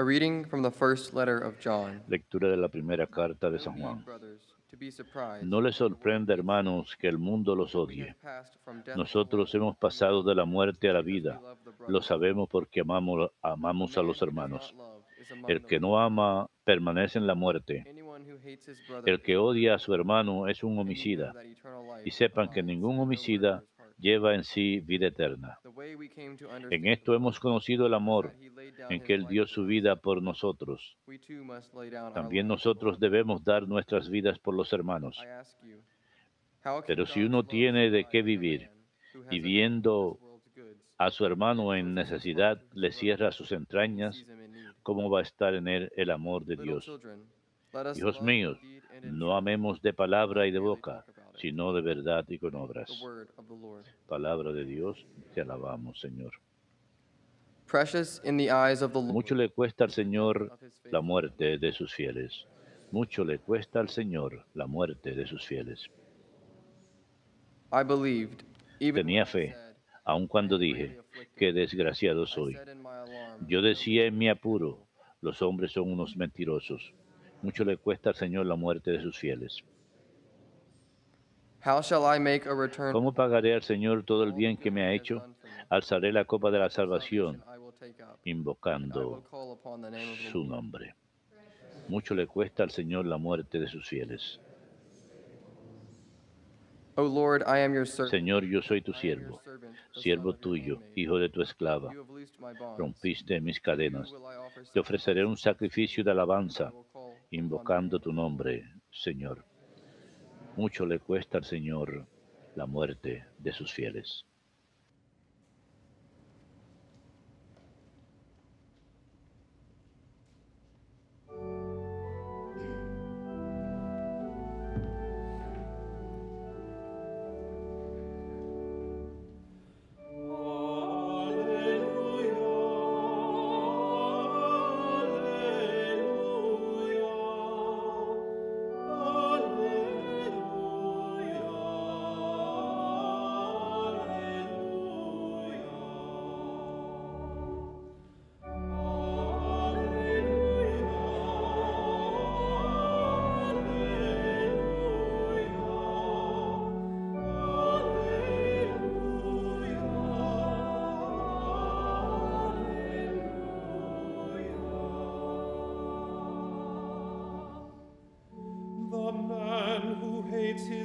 A reading from the first letter of John. Lectura de la primera carta de San Juan. No les sorprenda, hermanos, que el mundo los odie. Nosotros hemos pasado de la muerte a la vida. Lo sabemos porque amamos, amamos a los hermanos. El que no ama permanece en la muerte. El que odia a su hermano es un homicida. Y sepan que ningún homicida. Lleva en sí vida eterna. En esto hemos conocido el amor, en que Él dio su vida por nosotros. También nosotros debemos dar nuestras vidas por los hermanos. Pero si uno tiene de qué vivir, y viendo A su hermano en necesidad le cierra sus entrañas. ¿Cómo va a estar en él el amor de Dios? Hijos míos, no amemos de palabra y de boca. Sino de verdad y con obras. Palabra de Dios, te alabamos, Señor. Mucho le cuesta al Señor la muerte de sus fieles. Mucho le cuesta al Señor la muerte de sus fieles. Tenía fe, aun cuando dije, qué desgraciado soy. Yo decía en mi apuro, los hombres son unos mentirosos. Mucho le cuesta al Señor la muerte de sus fieles. ¿Cómo pagaré al Señor todo el bien the que me ha hecho? Alzaré la copa de la salvación, invocando su Lord. nombre. Mucho le cuesta al Señor la muerte de sus fieles. O Lord, I am your servant. Señor, yo soy tu I am your siervo, siervo son of your tuyo, hijo de tu esclava. Rompiste mis cadenas. will I offer Te ofreceré un sacrificio de alabanza, invocando name tu nombre, Señor. Mucho le cuesta al Señor la muerte de sus fieles.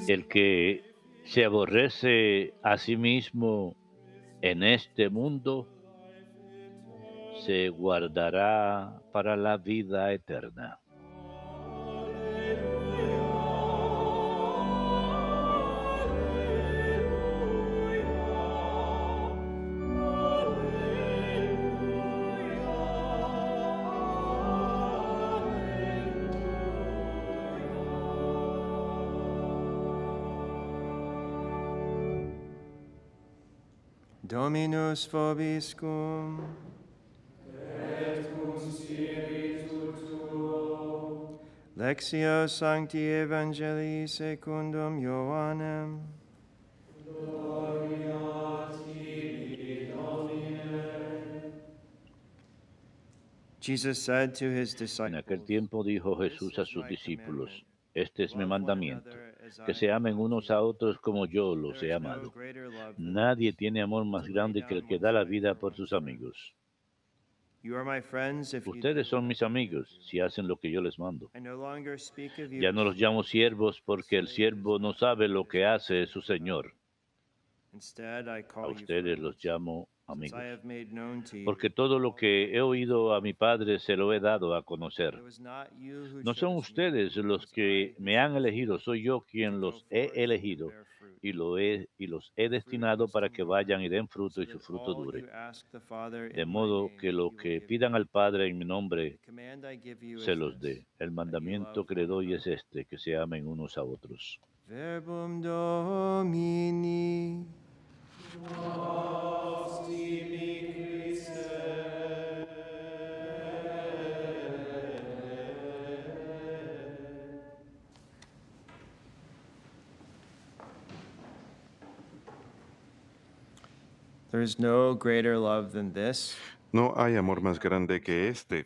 El que se aborrece a sí mismo en este mundo, se guardará para la vida eterna. Dominus vobiscum. Lectio Sancti Evangelii secundum Ioannem. Jesus said to his En disciples, aquel tiempo dijo Jesús a sus discípulos, este es mi mandamiento, que se amen unos a otros como yo los he amado. Nadie tiene amor más grande que el que da la vida por sus amigos. Ustedes son mis amigos si hacen lo que yo les mando. Ya no los llamo siervos porque el siervo no sabe lo que hace su Señor. A ustedes los llamo amigos. Porque todo lo que he oído a mi Padre se lo he dado a conocer. No son ustedes los que me han elegido, soy yo quien los he elegido y, lo he, y los he destinado para que vayan y den fruto y su fruto dure. De modo que lo que pidan al Padre en mi nombre se los dé. El mandamiento que le doy es este, que se amen unos a otros. Verbum Domini. There is no greater love than this. No hay amor más grande que este,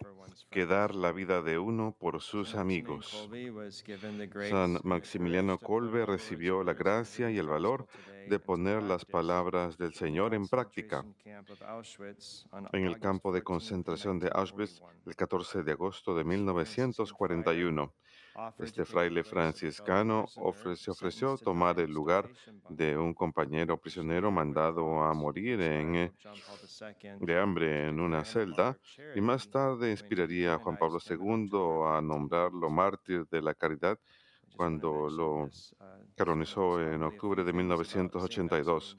que dar la vida de uno por sus amigos. San Maximiliano Kolbe recibió la gracia y el valor de poner las palabras del Señor en práctica en el campo de concentración de Auschwitz el 14 de agosto de 1941. Este fraile franciscano se ofreció tomar el lugar de un compañero prisionero mandado a morir en, de hambre en una celda y más tarde inspiraría a Juan Pablo II a nombrarlo mártir de la caridad cuando lo canonizó en octubre de 1982.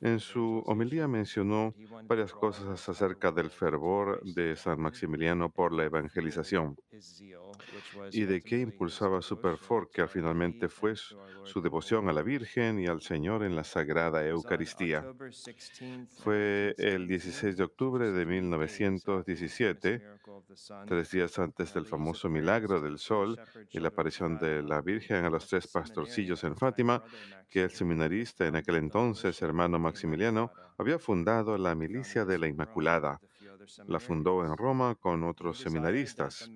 En su homilía mencionó varias cosas acerca del fervor de San Maximiliano por la evangelización y de qué impulsaba su perfor, que finalmente fue su devoción a la Virgen y al Señor en la Sagrada Eucaristía. Fue el 16 de octubre de 1917, tres días antes del famoso milagro del sol y la aparición de la Virgen a los tres pastorcillos en Fátima, que el seminarista en aquel entonces, hermano Maximiliano, había fundado la Milicia de la Inmaculada la fundó en Roma con otros seminaristas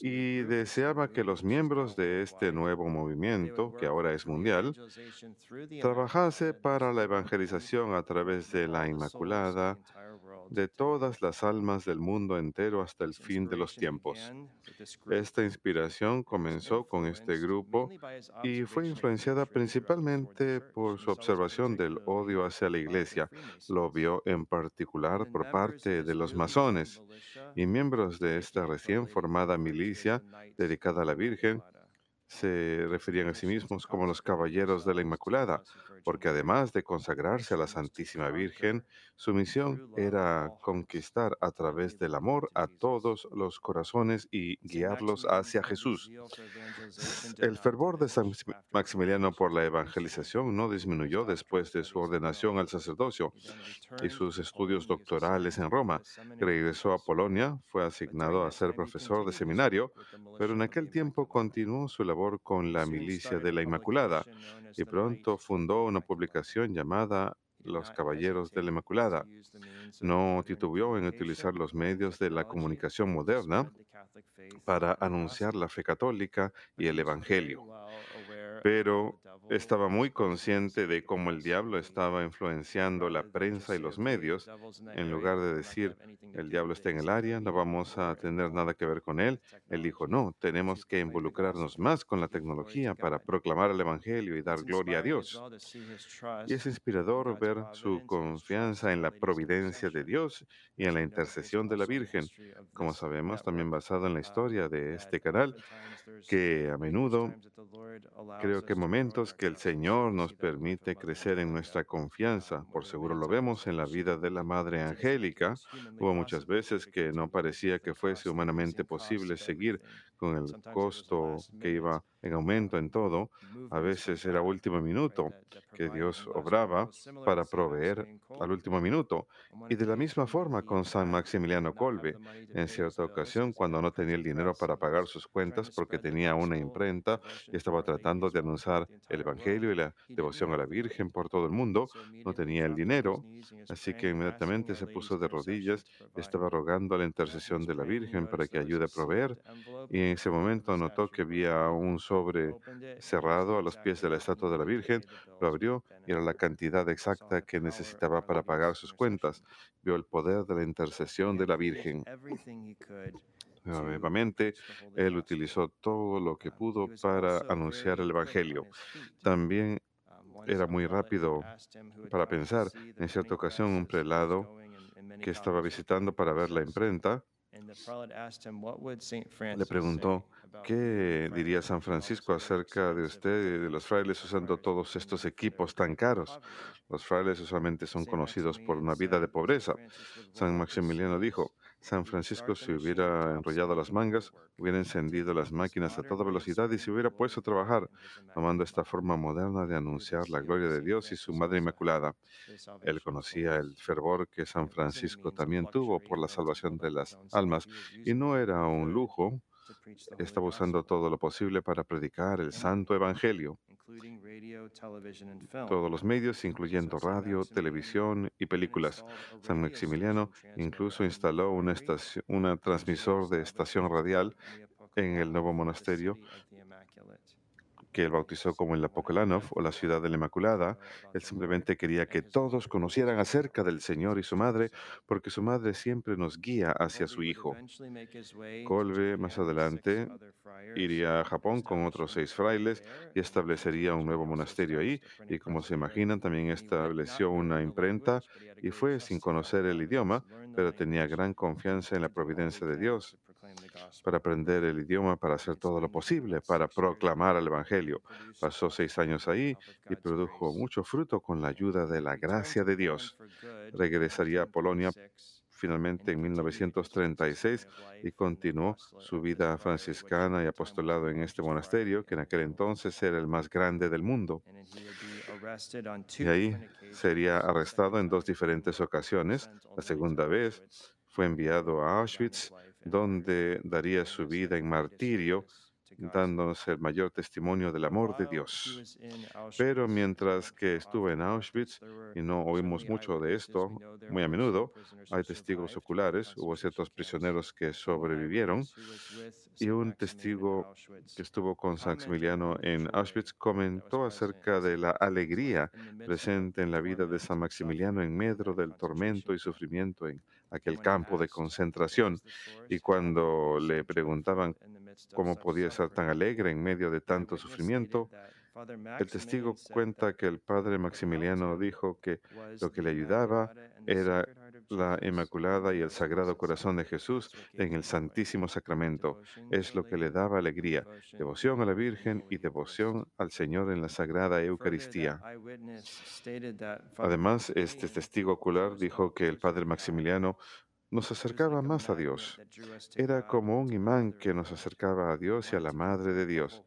y deseaba que los miembros de este nuevo movimiento, que ahora es mundial, trabajase para la evangelización a través de la Inmaculada de todas las almas del mundo entero hasta el fin de los tiempos. Esta inspiración comenzó con este grupo y fue influenciada principalmente por su observación del odio hacia la Iglesia. Lo vio en particular por parte de los masones y miembros de esta recién formada milicia dedicada a la Virgen se referían a sí mismos como los caballeros de la Inmaculada, porque además de consagrarse a la Santísima Virgen, su misión era conquistar a través del amor a todos los corazones y guiarlos hacia Jesús. El fervor de San Maximiliano por la evangelización no disminuyó después de su ordenación al sacerdocio y sus estudios doctorales en Roma. Regresó a Polonia, fue asignado a ser profesor de seminario, pero en aquel tiempo continuó su labor con la milicia de la Inmaculada y pronto fundó una publicación llamada Los Caballeros de la Inmaculada. No titubeó en utilizar los medios de la comunicación moderna para anunciar la fe católica y el Evangelio. Pero estaba muy consciente de cómo el diablo estaba influenciando la prensa y los medios. En lugar de decir, el diablo está en el área, no vamos a tener nada que ver con él, él dijo, no, tenemos que involucrarnos más con la tecnología para proclamar el Evangelio y dar gloria a Dios. Y es inspirador ver su confianza en la providencia de Dios y en la intercesión de la Virgen, como sabemos, también basado en la historia de este canal, que a menudo creo que momentos que el Señor nos permite crecer en nuestra confianza. Por seguro lo vemos en la vida de la Madre Angélica. Hubo muchas veces que no parecía que fuese humanamente posible seguir con el costo que iba en aumento en todo. A veces era último minuto que Dios obraba para proveer al último minuto. Y de la misma forma con San Maximiliano Colbe. En cierta ocasión, cuando no tenía el dinero para pagar sus cuentas porque tenía una imprenta y estaba tratando de anunciar el Evangelio y la devoción a la Virgen por todo el mundo, no tenía el dinero. Así que inmediatamente se puso de rodillas y estaba rogando la intercesión de la Virgen para que ayude a proveer. Y en ese momento notó que había un sobre cerrado a los pies de la estatua de la Virgen, lo abrió y era la cantidad exacta que necesitaba para pagar sus cuentas. Vio el poder de la intercesión de la Virgen. Nuevamente, él utilizó todo lo que pudo para anunciar el Evangelio. También era muy rápido para pensar. En cierta ocasión, un prelado que estaba visitando para ver la imprenta le preguntó, ¿qué diría San Francisco acerca de usted y de los frailes usando todos estos equipos tan caros? Los frailes usualmente son conocidos por una vida de pobreza. San Maximiliano dijo, San Francisco si hubiera enrollado las mangas, hubiera encendido las máquinas a toda velocidad y se hubiera puesto a trabajar, tomando esta forma moderna de anunciar la gloria de Dios y su Madre Inmaculada. Él conocía el fervor que San Francisco también tuvo por la salvación de las almas y no era un lujo, estaba usando todo lo posible para predicar el santo evangelio todos los medios, incluyendo radio, televisión y películas. San Maximiliano incluso instaló una, estación, una transmisor de estación radial en el nuevo monasterio que él bautizó como el Apocalanov o la ciudad de la Inmaculada. Él simplemente quería que todos conocieran acerca del Señor y su madre, porque su madre siempre nos guía hacia su Hijo. Colbe más adelante iría a Japón con otros seis frailes y establecería un nuevo monasterio ahí. Y como se imaginan, también estableció una imprenta y fue sin conocer el idioma, pero tenía gran confianza en la providencia de Dios para aprender el idioma, para hacer todo lo posible, para proclamar el Evangelio. Pasó seis años ahí y produjo mucho fruto con la ayuda de la gracia de Dios. Regresaría a Polonia finalmente en 1936 y continuó su vida franciscana y apostolado en este monasterio, que en aquel entonces era el más grande del mundo. Y ahí sería arrestado en dos diferentes ocasiones. La segunda vez fue enviado a Auschwitz donde daría su vida en martirio, dándonos el mayor testimonio del amor de Dios. Pero mientras que estuvo en Auschwitz, y no oímos mucho de esto muy a menudo, hay testigos oculares, hubo ciertos prisioneros que sobrevivieron, y un testigo que estuvo con San Maximiliano en Auschwitz comentó acerca de la alegría presente en la vida de San Maximiliano en medio del tormento y sufrimiento en aquel campo de concentración. Y cuando le preguntaban cómo podía ser tan alegre en medio de tanto sufrimiento, el testigo cuenta que el padre Maximiliano dijo que lo que le ayudaba era la Inmaculada y el Sagrado Corazón de Jesús en el Santísimo Sacramento. Es lo que le daba alegría, devoción a la Virgen y devoción al Señor en la Sagrada Eucaristía. Además, este testigo ocular dijo que el Padre Maximiliano nos acercaba más a Dios. Era como un imán que nos acercaba a Dios y a la Madre de Dios.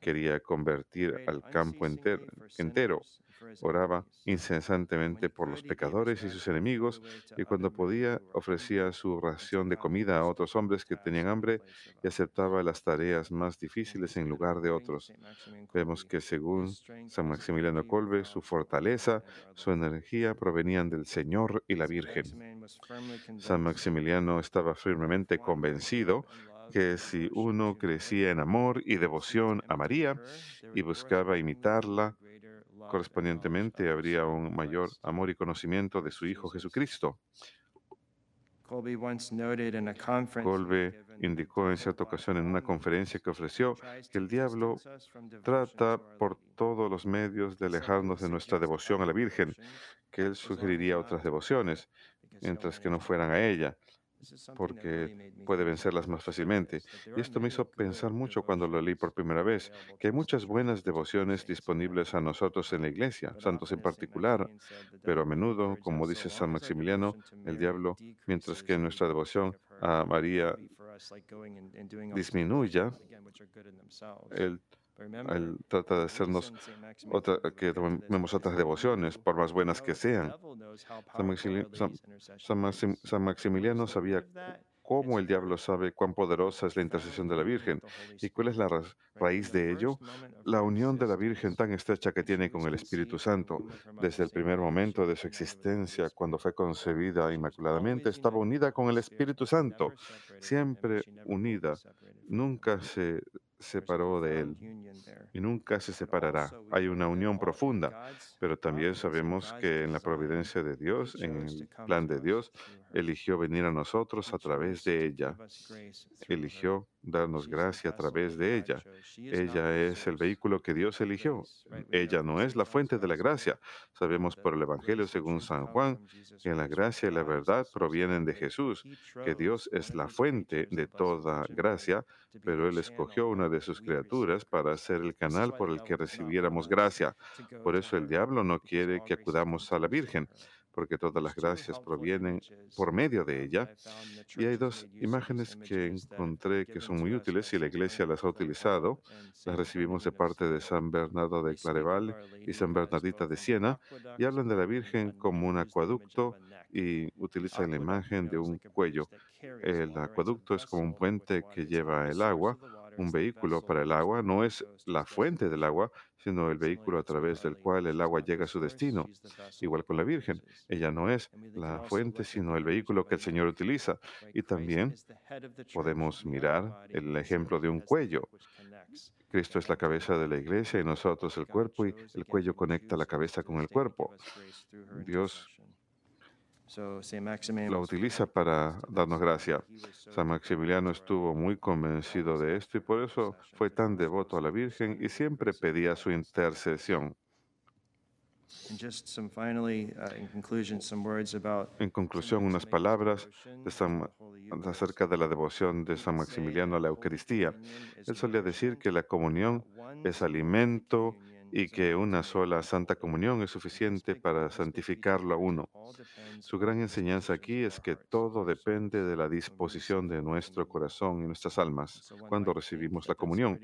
Quería convertir al campo entero Oraba incesantemente por los pecadores y sus enemigos y cuando podía ofrecía su ración de comida a otros hombres que tenían hambre y aceptaba las tareas más difíciles en lugar de otros. Vemos que según San Maximiliano Colbe, su fortaleza, su energía provenían del Señor y la Virgen. San Maximiliano estaba firmemente convencido que si uno crecía en amor y devoción a María y buscaba imitarla, correspondientemente habría un mayor amor y conocimiento de su Hijo Jesucristo. Colby indicó en cierta ocasión en una conferencia que ofreció que el diablo trata por todos los medios de alejarnos de nuestra devoción a la Virgen, que él sugeriría otras devociones, mientras que no fueran a ella porque puede vencerlas más fácilmente. Y esto me hizo pensar mucho cuando lo leí por primera vez, que hay muchas buenas devociones disponibles a nosotros en la iglesia, santos en particular, pero a menudo, como dice San Maximiliano, el diablo, mientras que nuestra devoción a María disminuya, él él trata de hacernos otra, que tomemos otras devociones, por más buenas que sean. San, Maximiliano sabía cómo el diablo sabe cuán poderosa es la intercesión de la Virgen y cuál es la raíz de ello, la unión de la Virgen tan estrecha que tiene con el Espíritu Santo. Desde el primer momento de su existencia, cuando fue concebida inmaculadamente, estaba unida con el Espíritu Santo, siempre unida, nunca se separó de él y nunca se separará. Hay una unión profunda, pero también sabemos que en la providencia de Dios, en el plan de Dios, eligió venir a nosotros a través de ella. Eligió darnos gracia a través de ella. Ella es el vehículo que Dios eligió. Ella no es la fuente de la gracia. Sabemos por el Evangelio según San Juan que la gracia y la verdad provienen de Jesús, que Dios es la fuente de toda gracia, pero Él escogió una de sus criaturas para ser el canal por el que recibiéramos gracia. Por eso el diablo no quiere que acudamos a la Virgen porque todas las gracias provienen por medio de ella. Y hay dos imágenes que encontré que son muy útiles y la Iglesia las ha utilizado. Las recibimos de parte de San Bernardo de Clareval y San Bernardita de Siena y hablan de la Virgen como un acueducto y utilizan la imagen de un cuello. El acueducto es como un puente que lleva el agua Un vehículo para el agua no es la fuente del agua, sino el vehículo a través del cual el agua llega a su destino. Igual con la Virgen, ella no es la fuente, sino el vehículo que el Señor utiliza. Y también podemos mirar el ejemplo de un cuello. Cristo es la cabeza de la iglesia y nosotros el cuerpo y el cuello conecta la cabeza con el cuerpo. Dios la utiliza para darnos gracia. San Maximiliano estuvo muy convencido de esto y por eso fue tan devoto a la Virgen y siempre pedía su intercesión. En conclusión, unas palabras acerca de la devoción de San Maximiliano a la Eucaristía. Él solía decir que la comunión es alimento y que una sola Santa Comunión es suficiente para santificarlo a uno. Su gran enseñanza aquí es que todo depende de la disposición de nuestro corazón y nuestras almas cuando recibimos la comunión.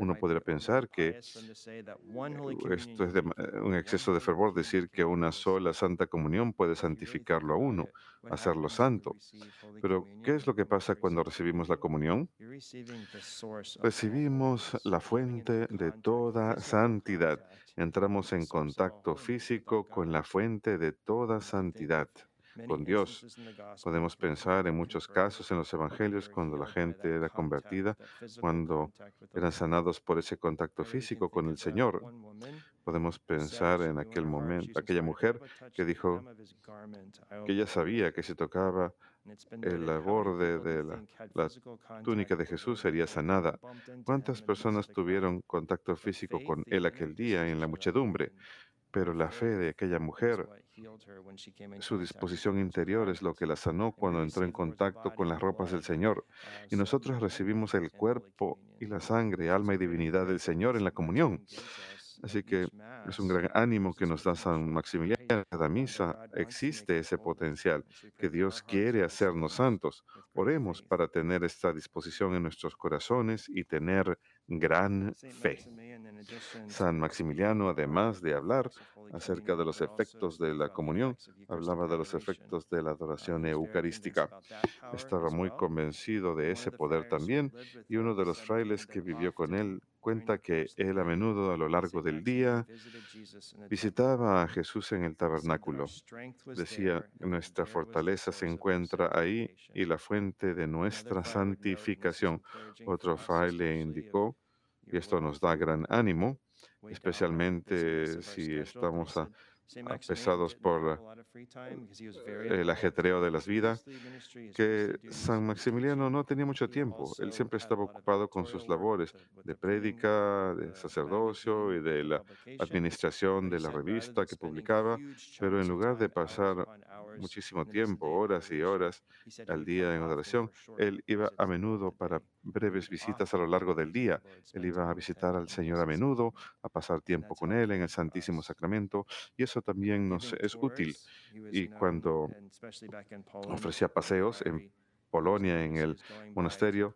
Uno podría pensar que esto es un exceso de fervor decir que una sola Santa Comunión puede santificarlo a uno, hacerlo santo. Pero, ¿qué es lo que pasa cuando recibimos la comunión? Recibimos la fuente de toda santidad. Entramos en contacto físico con la fuente de toda santidad con Dios. Podemos pensar en muchos casos en los evangelios cuando la gente era convertida, cuando eran sanados por ese contacto físico con el Señor. Podemos pensar en aquel momento, aquella mujer que dijo que ella sabía que si tocaba el borde de la, la, túnica de Jesús sería sanada. ¿Cuántas personas tuvieron contacto físico con él aquel día en la muchedumbre? Pero la fe de aquella mujer, su disposición interior es lo que la sanó cuando entró en contacto con las ropas del Señor. Y nosotros recibimos el cuerpo y la sangre, alma y divinidad del Señor en la comunión. Así que es un gran ánimo que nos da San Maximiliano. Cada misa existe ese potencial que Dios quiere hacernos santos. Oremos para tener esta disposición en nuestros corazones y tener gran fe. San Maximiliano, además de hablar acerca de los efectos de la comunión, hablaba de los efectos de la adoración eucarística. Estaba muy convencido de ese poder también y uno de los frailes que vivió con él cuenta que él a menudo a lo largo del día visitaba a Jesús en el tabernáculo. Decía, nuestra fortaleza se encuentra ahí y la fuente de nuestra santificación. Otro fraile indicó, y esto nos da gran ánimo, especialmente si estamos a, pesados por el ajetreo de las vidas, que San Maximiliano no tenía mucho tiempo. Él siempre estaba ocupado con sus labores de prédica, de sacerdocio y de la administración de la revista que publicaba, pero en lugar de pasar muchísimo tiempo, horas y horas al día en adoración, él iba a menudo para breves visitas a lo largo del día. Él iba a visitar al Señor a menudo, a pasar tiempo con Él en el Santísimo Sacramento, y eso también nos es útil. Y cuando ofrecía paseos en Polonia, en el monasterio,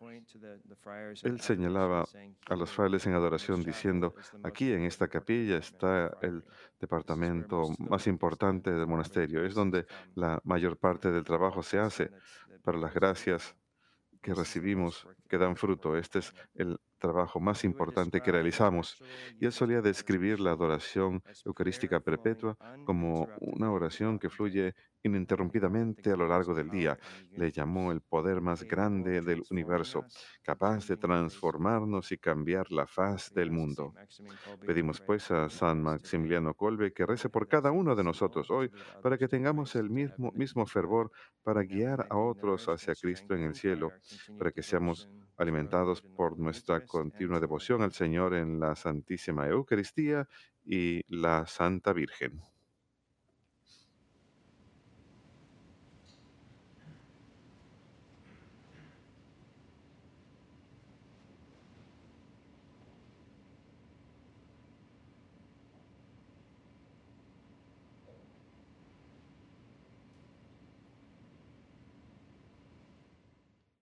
él señalaba a los frailes en adoración diciendo, aquí en esta capilla está el departamento más importante del monasterio, es donde la mayor parte del trabajo se hace para las gracias que recibimos que dan fruto. Este es el trabajo más importante que realizamos. Y él solía describir la adoración eucarística perpetua como una oración que fluye ininterrumpidamente a lo largo del día. Le llamó el poder más grande del universo, capaz de transformarnos y cambiar la faz del mundo. Pedimos pues a San Maximiliano Colbe que rece por cada uno de nosotros hoy para que tengamos el mismo, mismo fervor para guiar a otros hacia Cristo en el cielo, para que seamos alimentados por nuestra continua devoción al Señor en la Santísima Eucaristía y la Santa Virgen.